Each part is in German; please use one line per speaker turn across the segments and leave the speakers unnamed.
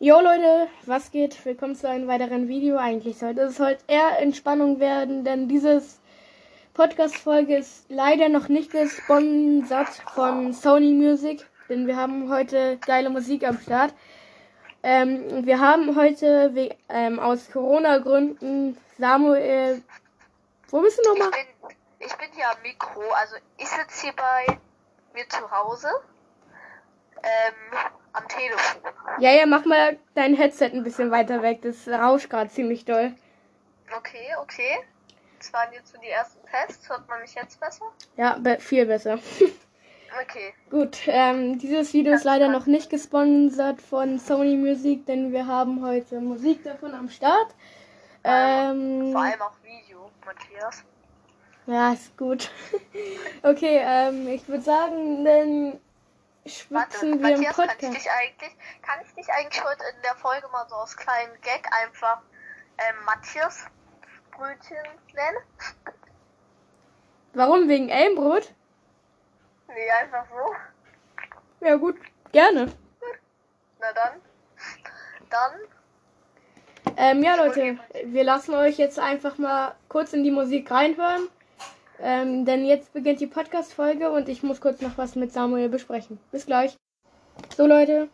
Jo Leute, was geht? Willkommen zu einem weiteren Video. Eigentlich sollte es heute eher Entspannung werden, denn dieses Podcast-Folge ist leider noch nicht gesponsert von Sony Music, denn wir haben heute geile Musik am Start. Ähm, wir haben heute ähm, aus Corona-Gründen Samuel. Wo bist du nochmal?
Ich bin, ich bin hier am Mikro, also ich sitze hier bei mir zu Hause. Ähm, am Telefon.
Ja, ja, mach mal dein Headset ein bisschen weiter weg. Das rauscht gerade ziemlich doll.
Okay, okay. Das waren jetzt so die ersten Tests. Hört man mich jetzt besser?
Ja, be viel besser.
okay.
Gut, ähm, dieses Video ist leider noch nicht gesponsert von Sony Music, denn wir haben heute Musik davon am Start.
Ähm, Vor allem auch Video, Matthias.
Ja, ist gut. okay, ähm, ich würde sagen, dann schwitzen wir im Podcast.
Kann ich, dich eigentlich, kann ich dich eigentlich heute in der Folge mal so aus kleinen Gag einfach ähm, Matthias Brötchen nennen?
Warum? Wegen Elmbrot?
Nee, einfach so.
Ja gut, gerne.
Na dann. Dann.
Ähm, ja Leute, wir lassen euch jetzt einfach mal kurz in die Musik reinhören. Ähm, denn jetzt beginnt die Podcast-Folge und ich muss kurz noch was mit Samuel besprechen. Bis gleich. So Leute,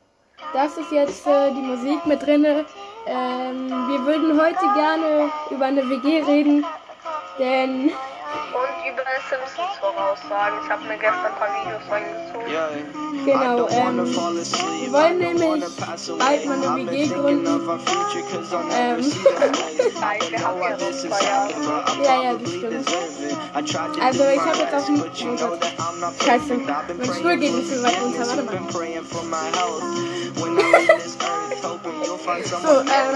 das ist jetzt äh, die Musik mit drinne. Ähm, wir würden heute gerne über eine WG reden, denn
und über Simpsons voraussagen. Ich habe mir gestern ein paar Videos reingezogen.
Genau, ähm, wir wollen nämlich bald mal eine WG gründen. Ähm, ja, ja, das stimmt. Also ich habe jetzt auf dem... Oh Scheiße, mein Stuhl geht nicht so weit runter, warte mal. So, ähm,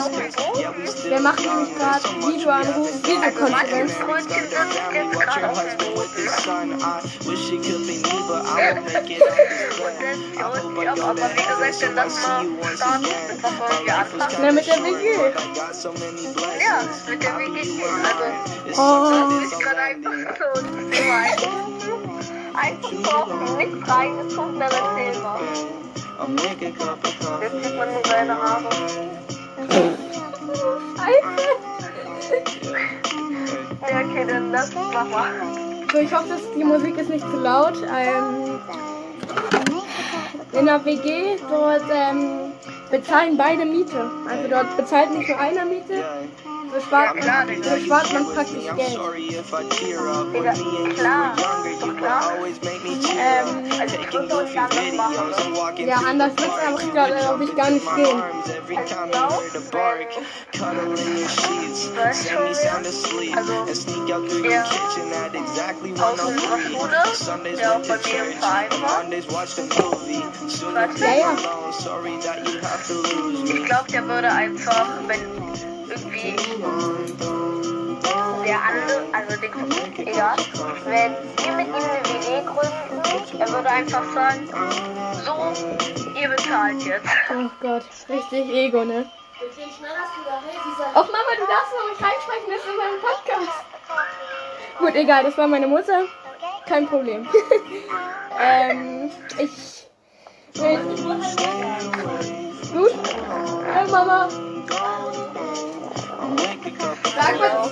wir machen nämlich gerade Videoanruf, Videokonferenz.
Aber wie gesagt, dann lass mal starten. Mit was wollen wir anfangen?
Na, mit der WG.
Ja, mit der WG. Also, oh. das ist gerade einfach so ein Thema. Einfach so auf nichts reingezogen, dann erzähl mal. Jetzt sieht man nur seine Haare. ja, okay, dann lass mach mal.
So, ich hoffe, dass die Musik ist nicht zu laut. Ähm, in der WG, dort ähm, bezahlen beide Miete. Also dort bezahlt nicht nur einer Miete, so spart, so spart man praktisch Geld.
Digga, klar, doch klar.
Ähm,
also ich würde uns anders machen.
Ja, anders wird es einfach, glaube ich, gar nicht gehen.
Also also der aus unserer Schule, der auch bei mir im Verein war,
ja, ja.
Ich glaube, der würde einfach, wenn irgendwie der andere, also den, egal, wenn wir mit ihm eine WG gründen, er würde einfach sagen, so, ihr bezahlt jetzt.
Oh Gott, richtig Ego, ne? Och Mama, du darfst noch nicht reinsprechen, das ist in meinem Podcast. Gut, egal, das war meine Mutter. Kein Problem. ähm, ich. Will, gut? Hey Mama. Sag mal,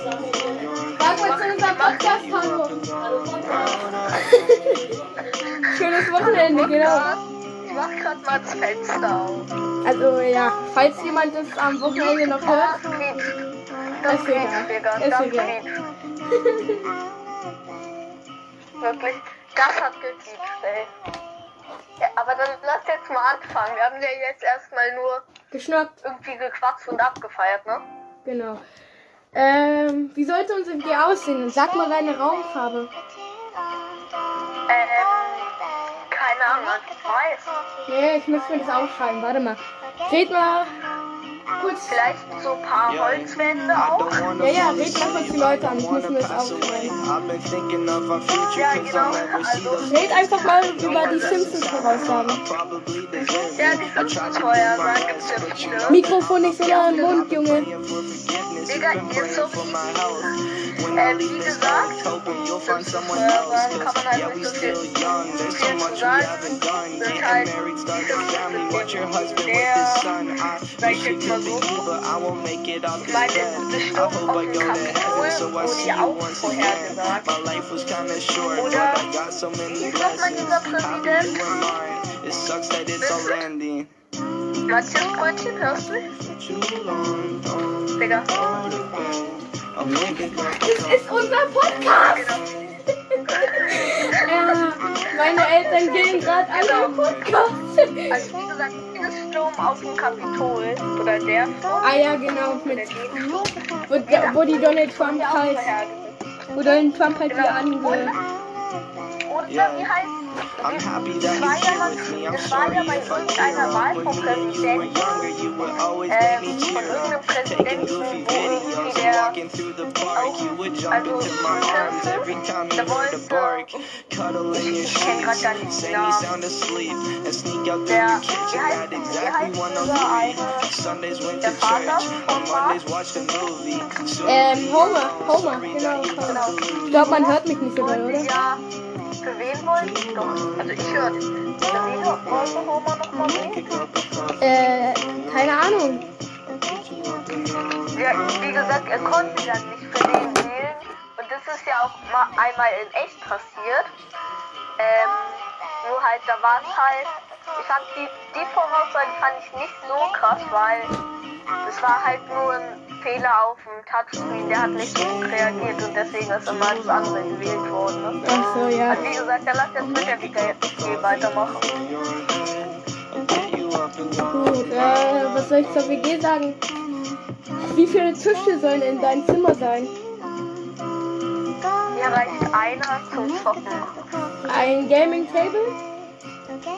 sag mal zu unserem Podcast Hallo. Schönes Wochenende, genau.
Ich mach grad mal das Fenster auf.
Also ja, falls jemand das am Wochenende noch hört,
Das
ist egal. Ist
Das
egal.
Wirklich, das hat gequietscht, ey. Ja, aber dann lass jetzt mal anfangen. Wir haben ja jetzt erstmal nur
Geschnackt.
irgendwie gequatscht und abgefeiert, ne?
Genau. Ähm, wie sollte unser WG aussehen? Sag mal deine Raumfarbe.
Ähm, keine Ahnung, ich weiß.
Ja, ich muss mir das aufschreiben. Warte mal. Red mal kurz.
Vielleicht so ein paar Holzwände auch.
Ja, ja, red kurz die Leute an. Ich muss mir das aufschreiben.
Ja, genau. Also,
Red einfach mal über die Simpsons voraussagen.
ja, die Simpsons-Vorhersagen gibt's ja viele.
Mikrofon nicht so nah am Mund, Junge.
Digga, hier ist so viel. Äh, wie gesagt, Simpsons-Vorhersagen kann man halt nicht so viel, viel zu sagen. Sind halt, die Simpsons sind der sag ich jetzt mal so. Ich meine, es ist bestimmt auf dem Kapitol, wurde ja auch vorhergesagt. Oder, wie ist nochmal dieser Präsident? Matthias Brötchen, hörst du? Digga.
Das ist unser Podcast!
Genau.
Ja, meine Eltern gehen gerade alle im Podcast.
Also wie gesagt, dieses Sturm auf dem Kapitol, oder der Sturm,
Ah ja, genau, mit,
den Sturm,
wo, wo die Donald Trump
ja
halt, wo Donald Trump halt
Genau.
hier ange...
Oder wie heißt
I'm happy that
Das war
he's
ja,
here
was,
with me. I'm
das war
sorry
ja bei
if I
irgendeiner
tear
Wahl
up.
vom
When you were
Präsidenten,
younger, you would always
ähm,
make me
von
cheer
irgendeinem
up. Taking
Präsidenten,
goofy
wo irgendwie
videos,
der
walking through the park. You would jump
also
into my arms every time you
der
heard a
wollte-
bark. Cuddle in your
ich kenn grad gar nicht
sheets,
den
say you
Namen.
sound asleep, and sneak out through
Der-
your
wie
kitchen
heißt-
at
wie
exactly
heißt
103.
dieser eine-
Sundays went
der
to
Vater
church,
von
on Mondays watched a movie. Soon
Ähm,
be
Homer,
alone,
Homer,
sorry
genau.
that you
Homer.
have to
Ich
lose.
glaube, man hört mich nicht so doll,
wollte
oder?
Für wen wollte Doch, also ich höre. Für wen Homer nochmal wählen?
Äh, keine Ahnung.
Ja, wie gesagt, er konnte dann nicht für den wählen. Und das ist ja auch mal einmal in echt passiert. Ähm, nur halt, da war es halt. Ich fand die, die Voraussage fand ich nicht so krass, weil es war halt nur ein Fehler auf dem Touchscreen, der hat nicht reagiert und deswegen ist immer das andere gewählt worden. Ne?
Ach so, ja.
Also wie gesagt, dann lass jetzt mit der WG weitermachen.
Gut, äh, was soll ich zur WG sagen? Wie viele Tische sollen in deinem Zimmer sein?
Mir reicht einer zum Zocken.
Ein Gaming Table?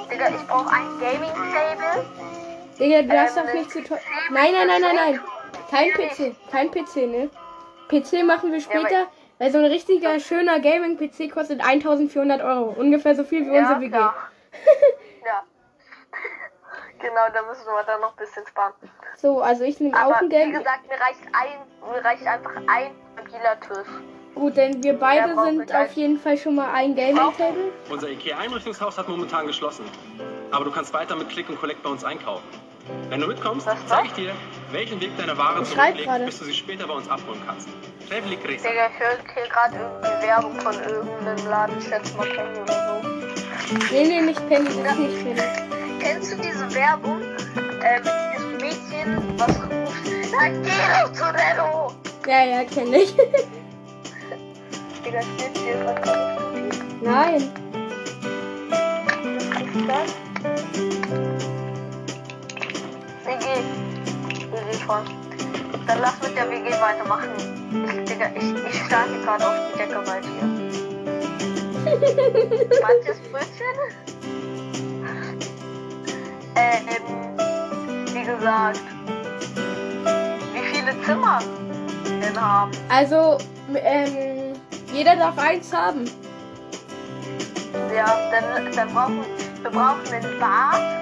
Digga, ich brauche ein Gaming-Table.
Digga, du darfst
Ähm,
doch nicht zu teuer. Nein, nein, nein, nein, nein. Kein PC. Kein PC, ne? PC machen wir später, weil so ein richtiger, schöner Gaming-PC kostet 1400 Euro. Ungefähr so viel wie unsere WG.
klar. ja. genau, da müssen wir dann noch ein bisschen sparen.
So, also ich nehme auch ein
wie
Gaming.
gesagt, mir reicht ein, mir reicht einfach ein stabiler Tisch.
Gut, denn wir beide
braucht
sind auf jeden Fall schon mal ein Gaming-Table.
Unser IKEA-Einrichtungshaus hat momentan geschlossen. Aber du kannst weiter mit Click und Collect bei uns einkaufen. Wenn du mitkommst,
Was
zeige ich dir, welchen Weg deine Ware zurücklegt, bis du sie später bei uns abholen kannst. Schnell.
Digga, ich höre hier gerade irgendwie Werbung von irgendeinem Laden, ich schätze mal Penny oder so.
Nee, nee, nicht Penny, das ist nicht Penny.
Kennst du diese Werbung äh, mit diesem Mädchen, was ruft, na geh doch zu Renno!
Ja, ja, kenne ich.
Digga, steht hier gerade.
Nein.
Was ist das? WG voll. Dann lass mit der WG weitermachen. Ich, Digga, ich, ich hier gerade auf die Decke bei dir. Manches Brötchen? Ähm, wie gesagt. Wie viele Zimmer denn haben?
Also, ähm, jeder darf eins haben.
Ja, dann, dann brauchen wir brauchen ein Bad,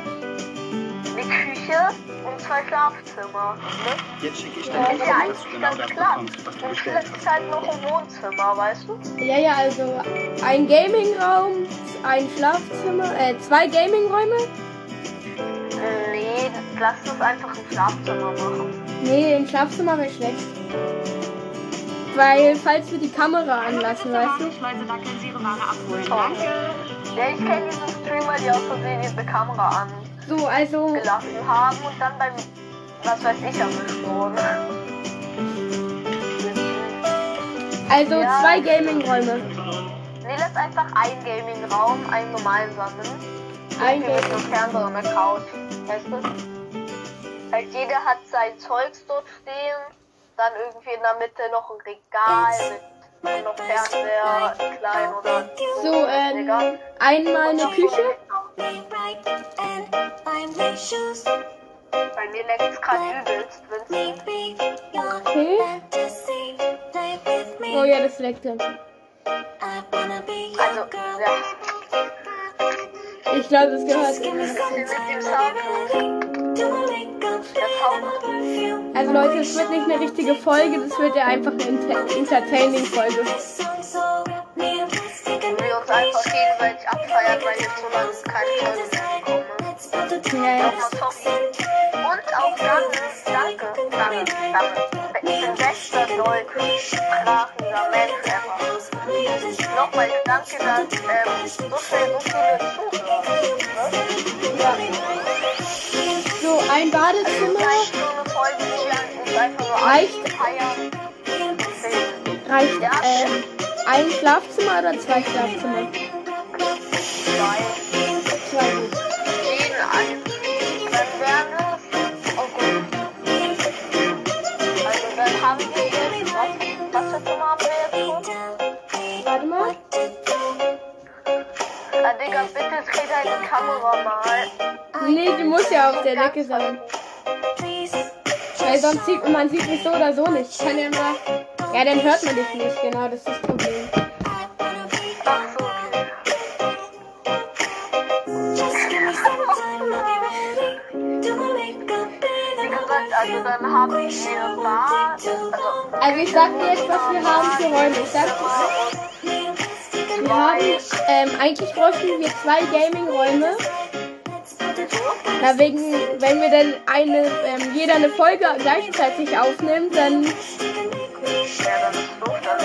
Küche und zwei Schlafzimmer. Ne?
Jetzt schicke ich
Ja,
Ist ja
dass
eigentlich
genau
ganz
das
klar. Und vielleicht ist halt noch ein Wohnzimmer, weißt du?
Ja, ja, also ein Gaming-Raum, ein Schlafzimmer, äh, zwei Gaming-Räume.
Nee, lass uns einfach ein Schlafzimmer machen.
Nee, ein Schlafzimmer wäre schlecht. Weil, falls wir die Kamera anlassen, weißt du?
Schleuse, da können Sie Ihre Ware abholen.
Toll.
Danke.
Ja, ich kenne diesen Streamer, die aus Versehen diese Kamera
So, also,
angelassen haben und dann beim, was weiß ich, wurden.
also
Ja.
zwei Gaming-Räume.
Nee, lass einfach einen Gaming-Raum, einen gemeinsamen.
Ein
Irgendwie mit
Gaming.
einem Fernseher und einer Couch. Weißt du? Halt jeder hat sein Zeugs dort stehen. Dann irgendwie in der Mitte noch ein Regal mit noch Fernseher, klein oder
So, ähm, einmal eine Küche.
Bei mir leckt es gerade übelst, Vincent.
Okay. Oh ja, das leckt dann.
Also, ja.
Ich glaube, das gehört.
Was
Also Leute, es wird nicht eine richtige Folge, das wird ja einfach eine Inter entertaining Folge.
Wir uns einfach gegenseitig abfeiern, weil jetzt so lange keine Folge gekommen ist.
Ja.
Und auch dann, Dann, ich bin bester deutschsprachiger Mensch ever. Nochmal danke, dass ähm, so, viel, so viele Zuhörer ne?
Ja. Badezimmer Reicht- reicht äh, ein Schlafzimmer oder zwei Schlafzimmer?
Zwei.
Ja auf der Decke sein. Weil sonst sieht man sieht mich so oder so nicht. Ich kann ja mal. Ja, dann hört man dich nicht, genau, das ist das Problem.
Also. Also,
Also ich sag dir jetzt, was wir haben für Räume. Ich sag dir, wir haben, ähm, eigentlich bräuchten wir zwei Gaming-Räume. Na, wegen, wenn wir dann eine, ähm, jeder eine Folge gleichzeitig aufnimmt, dann,
Ja, dann ist doof, dann,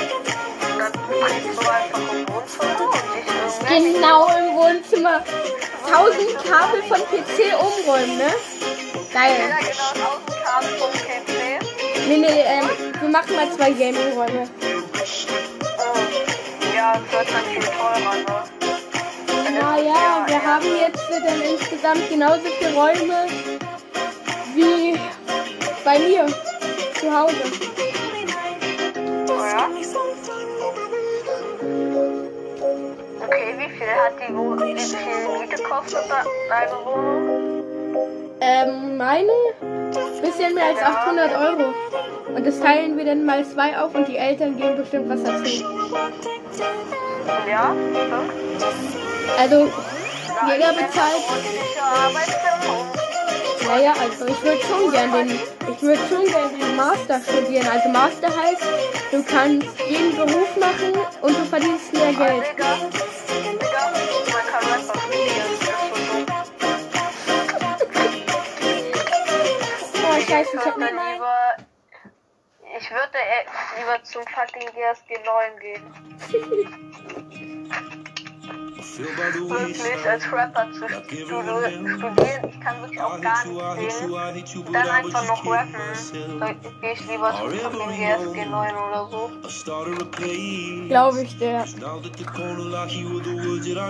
dann drehst du einfach im Wohnzimmer und ich irgendwie.
genau im Wohnzimmer 1000 Kabel von PC umräumen, ne?
Ja,
Geil.
genau, 1000 Kabel vom PC.
Nee, nee, ähm, wir machen mal zwei Gaming-Räume.
Oh, ja, es wird dann viel teurer, ne?
Naja, wir haben jetzt dann insgesamt genauso viele Räume wie bei mir zu Hause.
Oh ja? Okay, wie viel hat die Wohnung, wie viel Miete kostet deine Wohnung?
Ähm, meine? Bisschen mehr als 800 Euro. Und das teilen wir dann mal zwei auf und die Eltern geben bestimmt was dazu.
Ja, stimmt.
Also, jeder bezahlt. Naja, also ich würde schon gern den, ich würde schon gern den Master studieren. Also Master heißt, du kannst jeden Beruf machen und du verdienst mehr Geld. Oh, scheiße, ich hab mal...
lieber, ich würde äh, lieber zum fucking GSG 9 gehen. Wirklich als Rapper zu stu- studieren, ich kann wirklich auch gar nicht singen. Dann einfach noch rappen. Dann gehe ich lieber fucking GSG 9 oder so.
Glaube ich dir.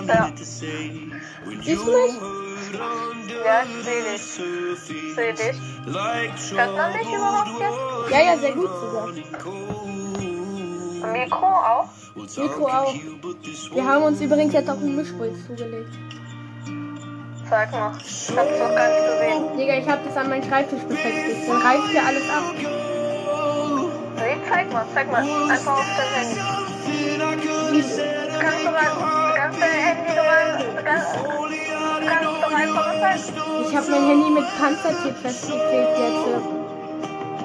Ja.
Siehst du mich?
Ja, ich seh dich. Seh dich. Hört man mich überhaupt jetzt?
Ja, ja, sehr gut sogar.
Mikro auch?
Mikro auch. Wir haben uns übrigens jetzt auch ein Mischpult zugelegt.
Sag mal. Ich hab's noch gar nicht gesehen.
Digga, ich habe das an meinen Schreibtisch befestigt. Dann reißt hier alles ab.
Nee, zeig mal, zeig mal. Einfach auf dein Handy. Du kannst doch mal, du kannst dein Handy mal, du kannst, du kannst doch einfach was.
Ich habe mein Handy mit Panzertape festgeklebt jetzt.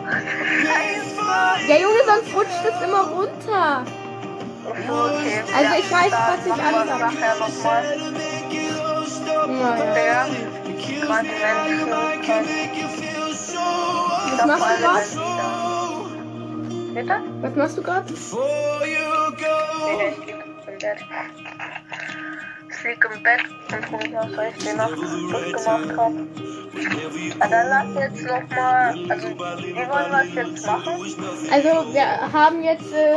Ja, Junge, sonst rutscht es immer runter.
Okay.
Also ich weiß, was ich
wir
ansag.
nachher nochmal.
Naja. Was machst du gerade?
Bitte?
Was machst du gerade?
Nee, ich lieg im Bett. Ich lieg im Bett und guck mich aus, weil ich die Nacht durchgemacht habe. Ja, dann lass jetzt nochmal, also wie wollen wir es jetzt machen?
Also, wir haben jetzt äh,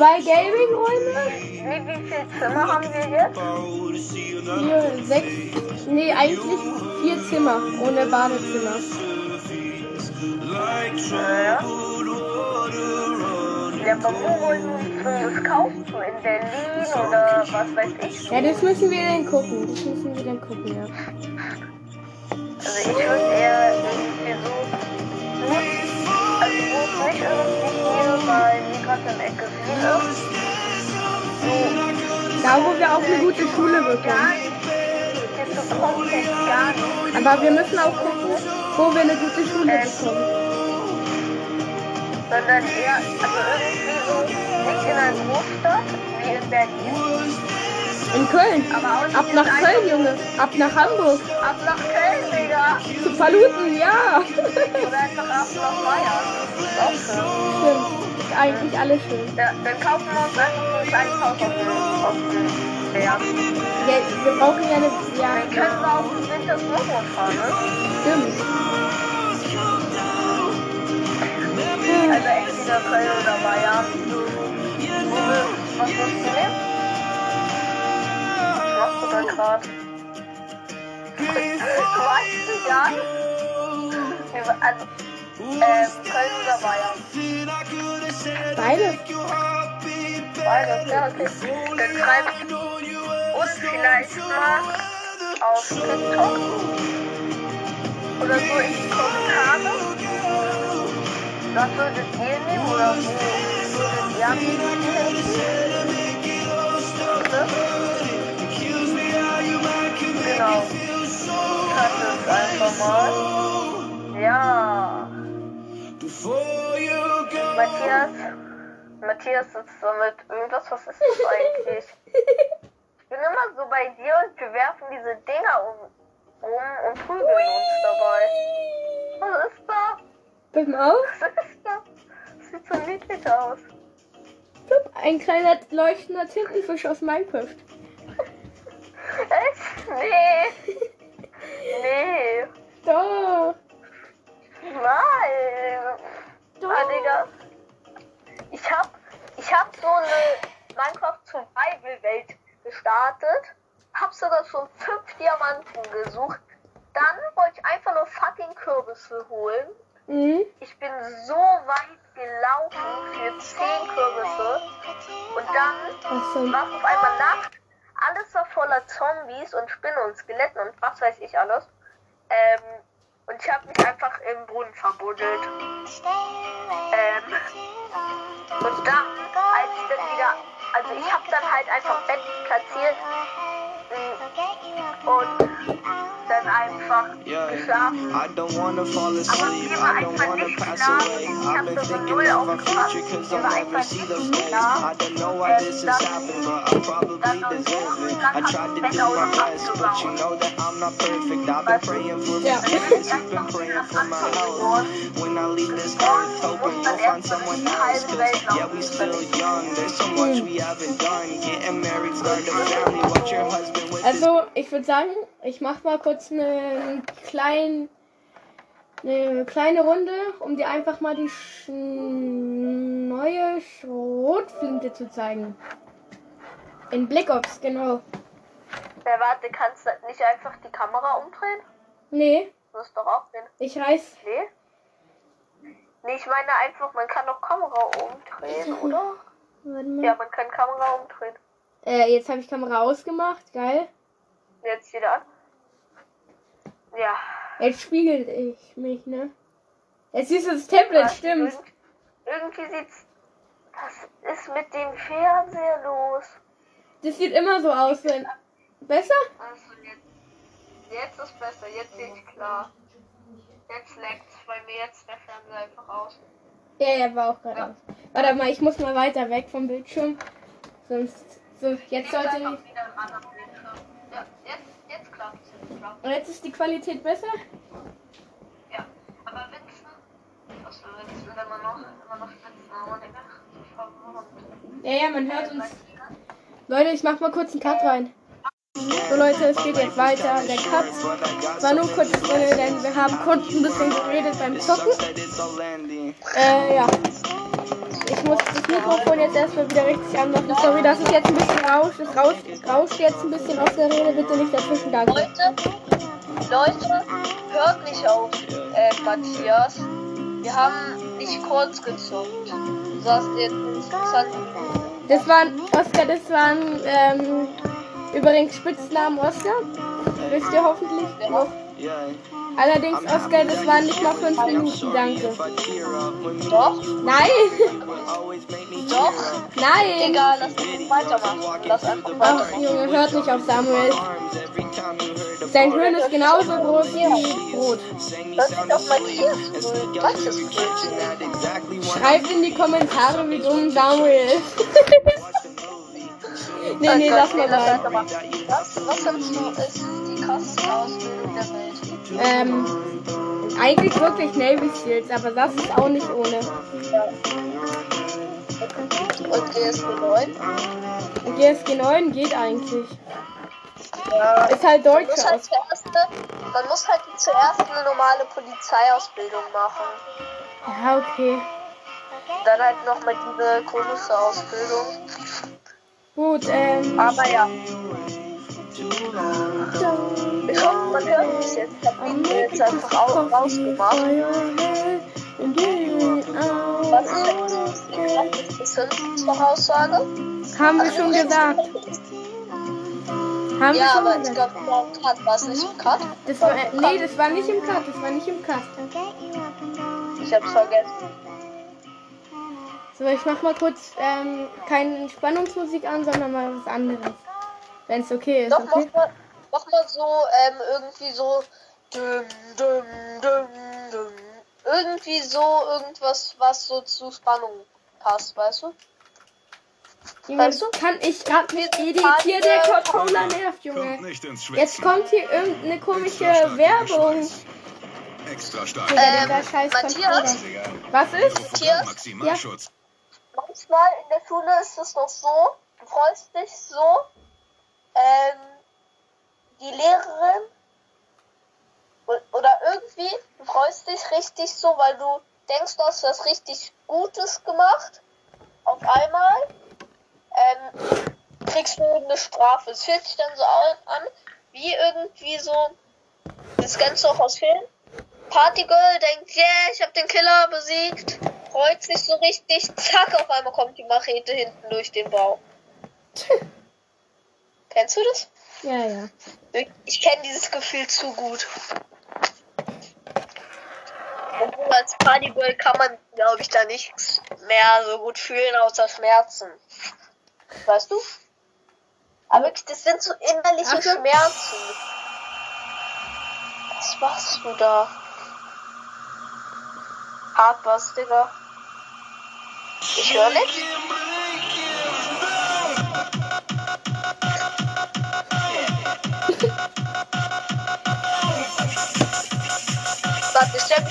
zwei Gaming-Räume.
Wie, wie viel Zimmer haben wir jetzt?
Vier, sechs. Nee, eigentlich vier Zimmer ohne Badezimmer.
Naja. Ja, aber wo wollen wir das kaufen? In Berlin oder was weiß ich?
Ja, das müssen wir dann gucken. Das müssen wir dann gucken, ja.
Also ich würde eher irgendwie so, nicht, also nicht irgendwie gerade in Ecke Wien ist. So
Da, wo wir auch eine gute Schule bekommen. Aber wir müssen auch gucken, wo wir eine gute Schule bekommen.
sondern eher, also irgendwie so nicht in einer Großstadt wie in Berlin,
In Köln.
Aber auch
Ab nach Köln, Junge. Ab nach Hamburg.
Ab nach Köln, Digga.
Zu Paluten, ja.
Oder einfach ab nach Bayern. Ist auch schön.
Stimmt. Ist eigentlich alles schön.
Ja, dann kaufen wir uns einfach so ein kleines Haus auf dem, Berg.
Ja, wir brauchen ja eine. Ja,
Dann können wir auch im Winter Snowboard fahren, ne?
stimmt.
Also entweder Köln oder Bayern. Wo wir, was willst du nehmen? Was machst du da gerade? Du weißt es gar nicht. Wir- Also, Köln Bayern?
Beide.
Beides, ja, okay. Dann schreibt uns vielleicht mal auf TikTok oder so in die Kommentare. Was würdet ihr nehmen oder wo würdet ihr? Genau. Es einfach mal. Ja. Matthias. Matthias sitzt da mit irgendwas. Was ist das eigentlich? Ich bin immer so bei dir und wir werfen diese Dinger um, rum und prügeln uns dabei. Was ist da?
Mal auf.
Was ist da? Das sieht so niedlich aus.
Ein kleiner leuchtender Tintenfisch aus Minecraft.
Echt? Nee. So. war auf einmal Nacht. Alles war voller Zombies und Spinnen und Skeletten und was weiß ich alles. Ähm, und ich habe mich einfach im Brunnen verbuddelt.
I don't wanna fall asleep. I don't wanna pass away. I've
hab
been
so
thinking of our
aufgepasst.
future cause I'll never see
nicht
those days. I don't know why this
dass
has happened, but I probably
dann
deserve it. I tried to do my best, but you know that I'm not perfect. I've been praying for
Ja.
forgiveness. You've been praying for my health. When I leave this earth, hoping you'll find someone else. Cause yeah, we still young. There's so much we haven't done. Getting married, starting a family, watch your husband with his
Also, ich würde sagen, ich mach mal kurz eine, klein, eine kleine Runde, um dir einfach mal die sch neue Schrotflinte zu zeigen. In Black Ops, genau.
Äh, warte, kannst du nicht einfach die Kamera umdrehen?
Nee,
Das ist doch auch den.
ich reiß.
Nee? Nee, ich meine einfach, man kann doch Kamera umdrehen, oder? Ja, man kann Kamera umdrehen.
Äh, jetzt habe ich Kamera ausgemacht, geil.
Jetzt wieder an. Ja.
Jetzt spiegelt ich mich, ne? Jetzt du das Tablet,
Was?
stimmt.
Irgend- Irgendwie sieht's. Was ist mit dem Fernseher los?
Das sieht immer so aus, wenn. Besser?
Also jetzt. Jetzt ist besser, jetzt sehe ich klar. Jetzt leckt's bei mir jetzt der Fernseher einfach aus.
Ja, er war auch gerade aus. Warte mal, ich muss mal weiter weg vom Bildschirm. Sonst. So, jetzt sollte ich.
Ja, jetzt, jetzt. Jetzt klappt's.
Und jetzt ist die Qualität besser?
Ja. Aber Winston. Was für wenn man noch, wenn man noch verwirrend.
Ja, ja, man hört uns. Leute, ich mach mal kurz einen Cut rein. So Leute, es geht jetzt weiter. Der Cut war nur kurz drin, denn wir haben kurz ein bisschen geredet beim Zocken. Äh, ja. Ich muss das Mikrofon jetzt erstmal wieder richtig anmachen. Sorry, dass es jetzt ein bisschen rauscht. Es rauscht, rauscht jetzt ein bisschen aus der Rede. Bitte nicht dazwischen, danke.
Leute, Leute, hört nicht auf äh, Matthias. Wir haben nicht kurz gezockt. Du sagst jetzt interessant.
Das waren, Oscar, das waren, ähm, übrigens Spitznamen Oscar. Wisst ihr hoffentlich noch. Allerdings, Oscar, das waren nicht mal fünf Minuten, danke.
Doch,
Nein!
doch.
Nein!
Egal, lass uns weitermachen. Lass einfach
Ach. Junge, hört nicht auf Samuel. Sein Hirn ist genauso groß wie Brot.
sound
dich auf grün.
out
Was ist
one
Schreibt in die Kommentare, wie dumm Samuel ist. Nee, nee, lass mal.
Was, was findest du ist die krasseste Ausbildung der Welt?
Ähm, eigentlich wirklich Navy Seals, aber das ist auch nicht ohne.
Und GSG 9?
Und GSG 9 geht eigentlich.
Ja.
Ist halt
Man muss
deutsche
halt man muss halt zuerst eine normale Polizeiausbildung machen.
Ja, okay.
Dann halt nochmal diese komische Ausbildung.
Gut, ähm.
Aber ja. Ich hoffe, man hört mich jetzt. Ich hab ihn jetzt einfach auch rausgemacht. Was ist die krasseste Aussage?
Haben wir schon gesagt. Haben wir
Ja,
schon
aber ich
gesagt.
glaube, im Cut. War es nicht im Cut?
Das war, äh, nee, das war nicht im Cut, das war nicht im Cut.
Ich hab's vergessen.
So, ich mach mal kurz ähm, keine Spannungsmusik an, sondern mal was anderes. Wenn es okay ist,
Doch,
okay?
mach mal, mach mal so, ähm, irgendwie so. Düm, düm, düm. Irgendwie so, irgendwas, was so zu Spannung passt, weißt du?
Junge,
weißt du?
kann ich grad nicht editieren, der Controller nervt,
Kommt
Junge.
nicht ins Schwitzen.
Jetzt kommt hier irgendeine komische
Extra
Werbung.
Extra stark.
Ähm, Matthias?
Was ist?
Matthias?
Maximalschutz.
Manchmal in der Schule ist es noch so, du freust dich so, ähm, die Lehrerin oder irgendwie, du freust dich richtig so, weil du denkst, du hast was richtig Gutes gemacht. Auf einmal ähm, kriegst du eine Strafe. Es fühlt sich dann so an, wie irgendwie so, das du auch aus Filmen. Partygirl denkt, yeah, ich habe den Killer besiegt, freut sich so richtig, zack, auf einmal kommt die Machete hinten durch den Bauch. Kennst du das?
Ja, ja.
Ich kenne dieses Gefühl zu gut. Obwohl als Partygirl kann man, glaube ich, da nichts mehr so gut fühlen, außer Schmerzen. Weißt du? Aber wirklich, das sind so innerliche
Ach.
Schmerzen. Was machst du da? Hart was, Digga. Ich höre nicht. Warte, ich stell.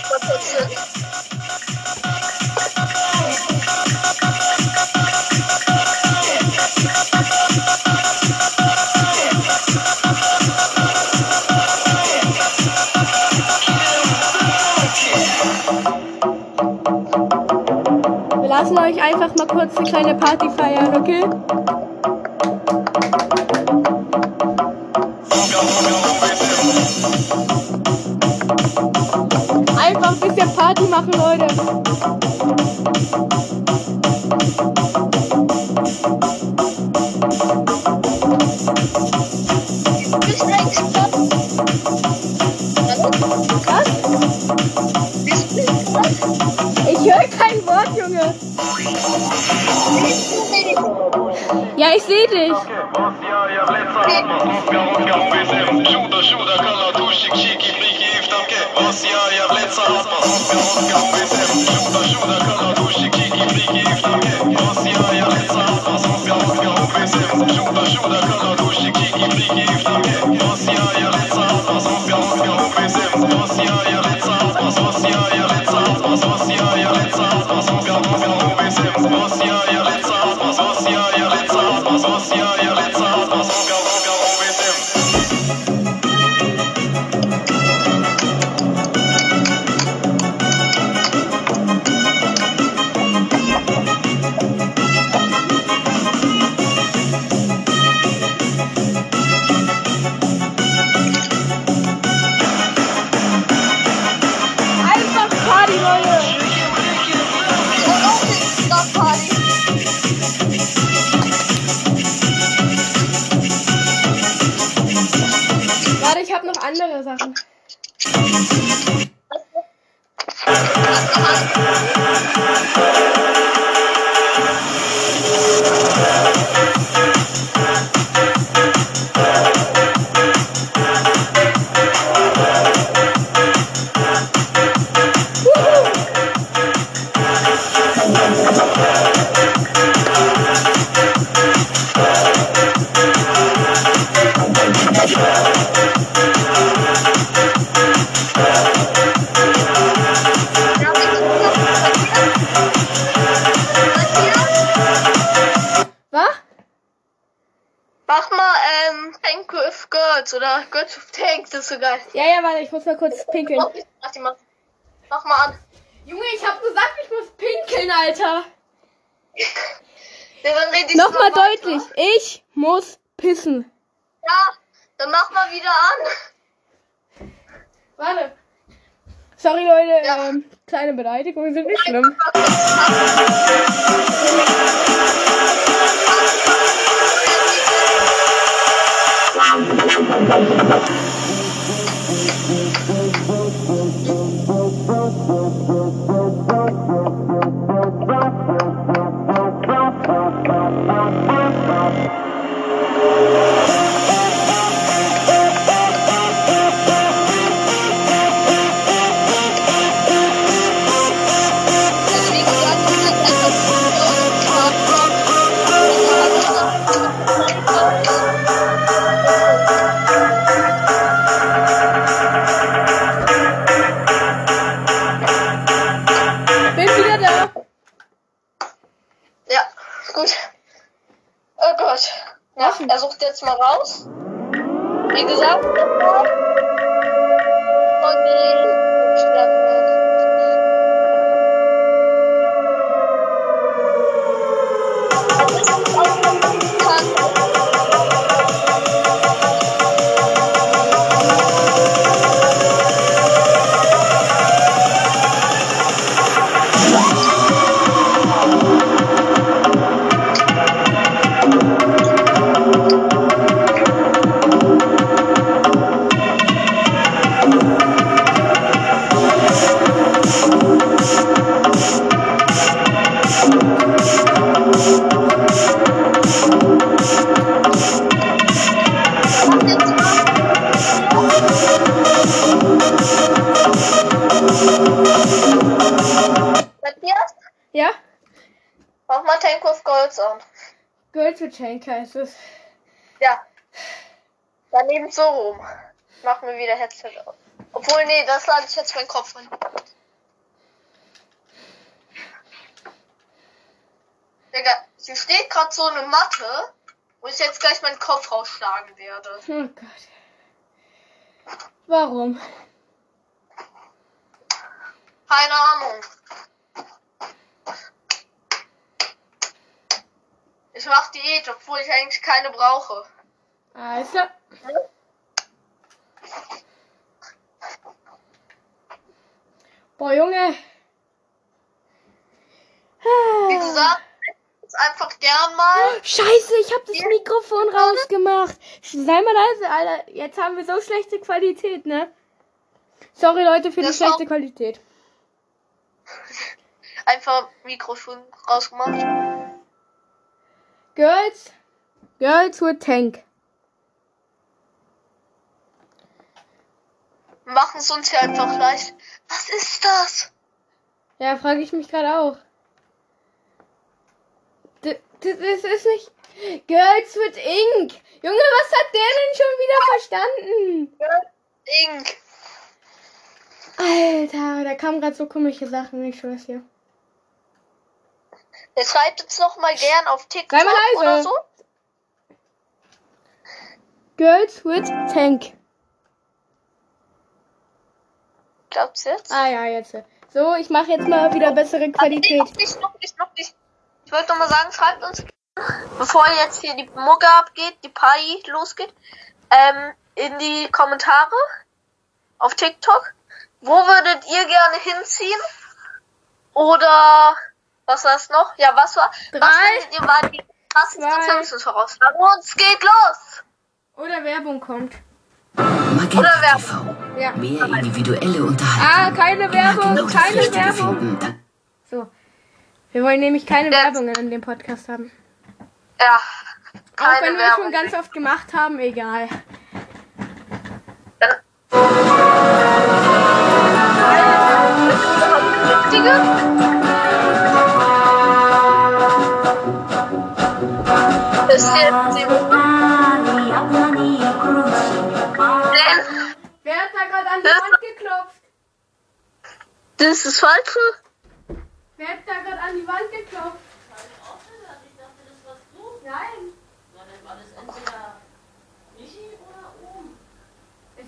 Wir lassen euch einfach mal kurz eine kleine Party feiern, okay? Party machen, Leute.
Bist du eigentlich?
Was?
Bist du platt?
Ich höre kein Wort, Junge.
Bist du Rosja,
ja ja, warte, ich muss mal kurz pinkeln.
Mach die mal. Mach mal an.
Junge, ich hab gesagt, ich muss pinkeln, Alter.
Ja, dann red ich
Nochmal deutlich. Ich muss pissen.
Ja, dann mach mal wieder an.
Warte. Sorry, Leute.
Ja.
Ähm, kleine Beleidigungen sind nicht schlimm.
Also gut. Oh Gott. Ja, er sucht jetzt mal raus. Wie gesagt, von den Tank
heißt es.
Ja. Daneben so rum. Machen wir wieder Headset auf. Obwohl, nee, das lade ich jetzt meinen Kopf an. Digga, hier steht gerade so eine Matte, wo ich jetzt gleich meinen Kopf rausschlagen werde.
Oh Gott. Warum?
Keine Ahnung. Ich mach Diät, obwohl ich eigentlich keine brauche.
Also. Boah, Junge.
Wie gesagt, einfach gern mal.
Scheiße, ich hab das Mikrofon rausgemacht. Sei mal leise, Alter. Jetzt haben wir so schlechte Qualität, ne? Sorry, Leute, für die
Das
schlechte
auch-
Qualität.
Einfach Mikrofon rausgemacht.
Girls. Girls with Tank.
Machen es uns hier einfach leicht. Was ist das?
Ja, frage ich mich gerade auch. D d- das ist nicht. Girls with Ink. Junge, was hat der denn schon wieder verstanden?
Ink.
Alter, da kamen gerade so komische Sachen, ich schwör's dir.
Schreibt uns noch mal gern auf TikTok oder so.
Girls with Tank.
Glaubt's jetzt?
Ah ja, jetzt. So, ich mache jetzt mal wieder bessere
Nee, noch
Qualität.
nicht, noch nicht, noch nicht. Ich wollte noch mal sagen, schreibt uns, bevor jetzt hier die Mucke abgeht, die Party losgeht, ähm, in die Kommentare auf TikTok. Wo würdet ihr gerne hinziehen? Oder was war es noch? Ja, was war? Was
Drei,
ihr war die krasseste
zwei.
Simpsons Herausforderung? Und es geht los!
Oder Werbung kommt.
Magenta
Oder Werbung.
TV.
Ja.
Mehr individuelle Unterhaltung.
Ah, keine Werbung,
Genau
keine Werbung.
finden.
So. Wir wollen nämlich keine
Ja.
Werbungen in dem Podcast haben.
Ja.
Auch wenn wir es schon
Werbung.
ganz oft gemacht haben, egal. Wer hat da gerade an die Wand geklopft?
Das ist das Falsche.
Wer hat da gerade an die Wand geklopft? Nein.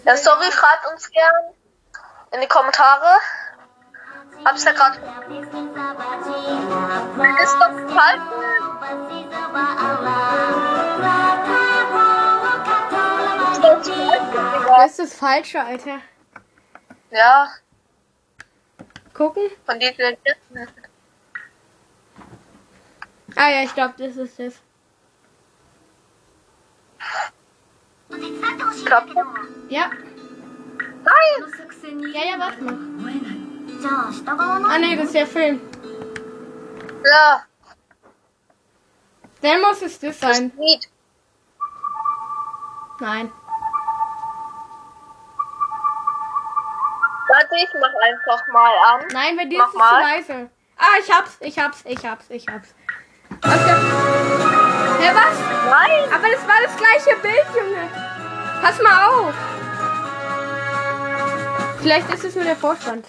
Ja, sorry, schreibt uns gern in die Kommentare. Hab's ja gerade. Ist doch falsch. Falsch.
Das ist das Falsche, Alter.
Ja,
Gucken.
von dir.
Ah ja, ich glaube, das ist das.
Klappt.
Ja.
Nein!
Ja, ja, warte mal. Ah nee, das ist der Film.
Ja,
Dann muss es das
das
sein.
Lied.
Nein.
Warte, ich mach einfach mal an.
Nein, bei dir ist es zu leise. Ah, ich hab's, ich hab's, ich hab's, ich hab's. Was der... Ja, was?
Nein!
Aber das war das gleiche Bild, Junge. Pass mal auf. Vielleicht ist es nur der Vorstand.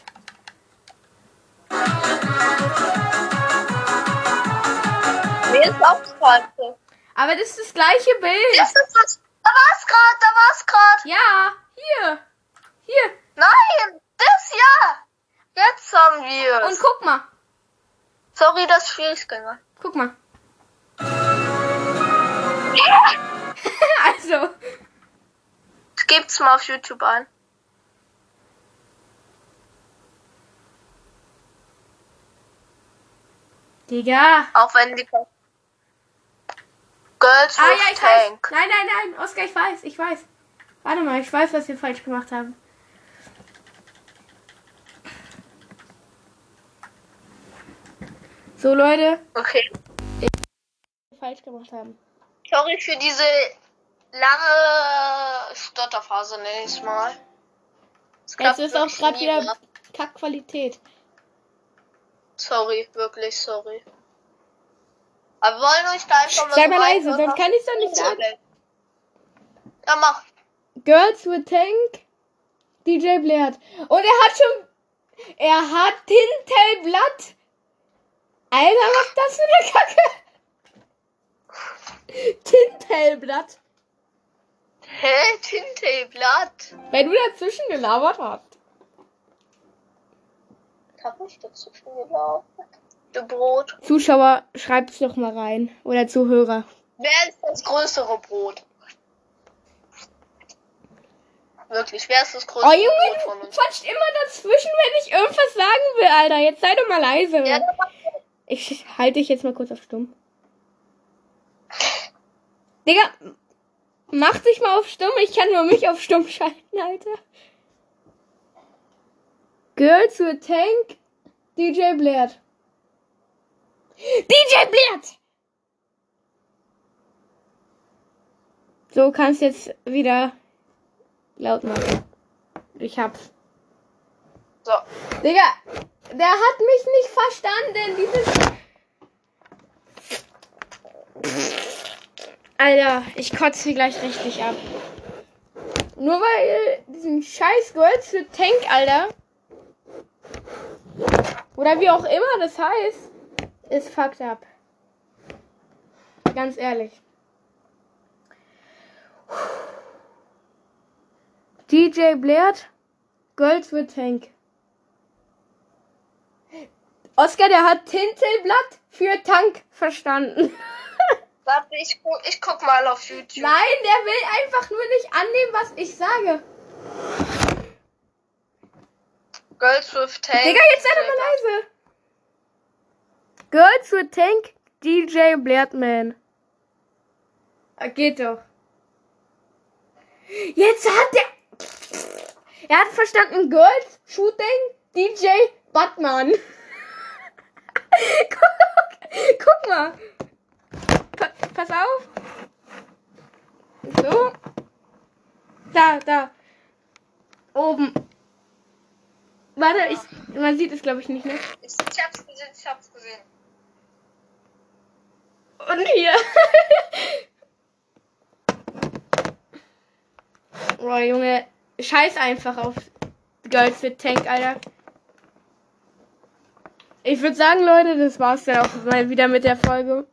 Mir ist auch das Falsche.
Aber das ist das gleiche Bild.
Das was? Da war's grad, da war's grad.
Ja, hier. Hier.
Nein! Das ja! Jetzt haben wir
Und guck mal.
Sorry, das ist schwierig gemacht.
Guck mal. also.
Gebt's mal auf YouTube ein.
Digga.
Auch wenn die Girls
Ah ja, ich weiß.
Tank.
Nein, nein, nein. Oskar, ich weiß. Ich weiß. Warte mal, ich weiß, was wir falsch gemacht haben. So, Leute.
Okay.
Falsch gemacht haben.
Sorry für diese lange Stotterphase, nenne ich mal. Es
Jetzt
klappt
ist auch gerade wieder. Kackqualität.
Sorry, wirklich sorry. Aber wir wollen euch da einfach mal
Sei mal leise, sonst kann ich's doch nicht sagen.
Ja, mach.
Girls with Tank, DJ Blair. Und er hat schon. Er hat Tintelblatt. Alter, was ist das für eine Kacke? Tintelblatt.
Hä? Tinteblatt?
Weil du dazwischen gelabert hast.
Ich hab nicht dazwischen gelaufen. Du Brot.
Zuschauer, schreibt's doch mal rein. Oder Zuhörer.
Wer ist das größere Brot? Wirklich, wer ist das größere
Oh
Brot
Junge,
von
du
uns?
quatscht immer dazwischen, wenn ich irgendwas sagen will, Alter. Jetzt sei doch mal leise.
Ja,
Ich halte dich jetzt mal kurz auf stumm. Digga, mach dich mal auf stumm. Ich kann nur mich auf stumm schalten, Alter. Girls with Tank, DJ Blair. DJ Blair! So kannst jetzt wieder laut machen. Ich hab's.
so.
Digga, der hat mich nicht verstanden. Dieses. Alter, ich kotze hier gleich richtig ab. Nur weil diesen scheiß Girls für Tank, Alter. Oder wie auch immer das heißt, ist fucked up. Ganz ehrlich. DJ Blair, Girls with Tank. Oscar, der hat Tintelblatt für Tank verstanden.
Warte, ich, gu ich guck mal auf YouTube.
Nein, der will einfach nur nicht annehmen, was ich sage.
Girls with Tank.
Digga, jetzt sei doch mal leise. Girls with Tank, DJ Blairtman. Ah, Geht doch. Jetzt hat der... Er hat verstanden, Girls Shooting, DJ Batman. guck, guck mal. Pa pass auf. So. Da, da. Oben. Warte, ich, man sieht es glaube ich nicht mehr.
Ich, ich hab's gesehen, ich hab's gesehen.
Und hier. oh, Junge. Scheiß einfach auf Girls with Tank, Alter. Ich würde sagen, Leute, das war's dann auch mal wieder mit der Folge.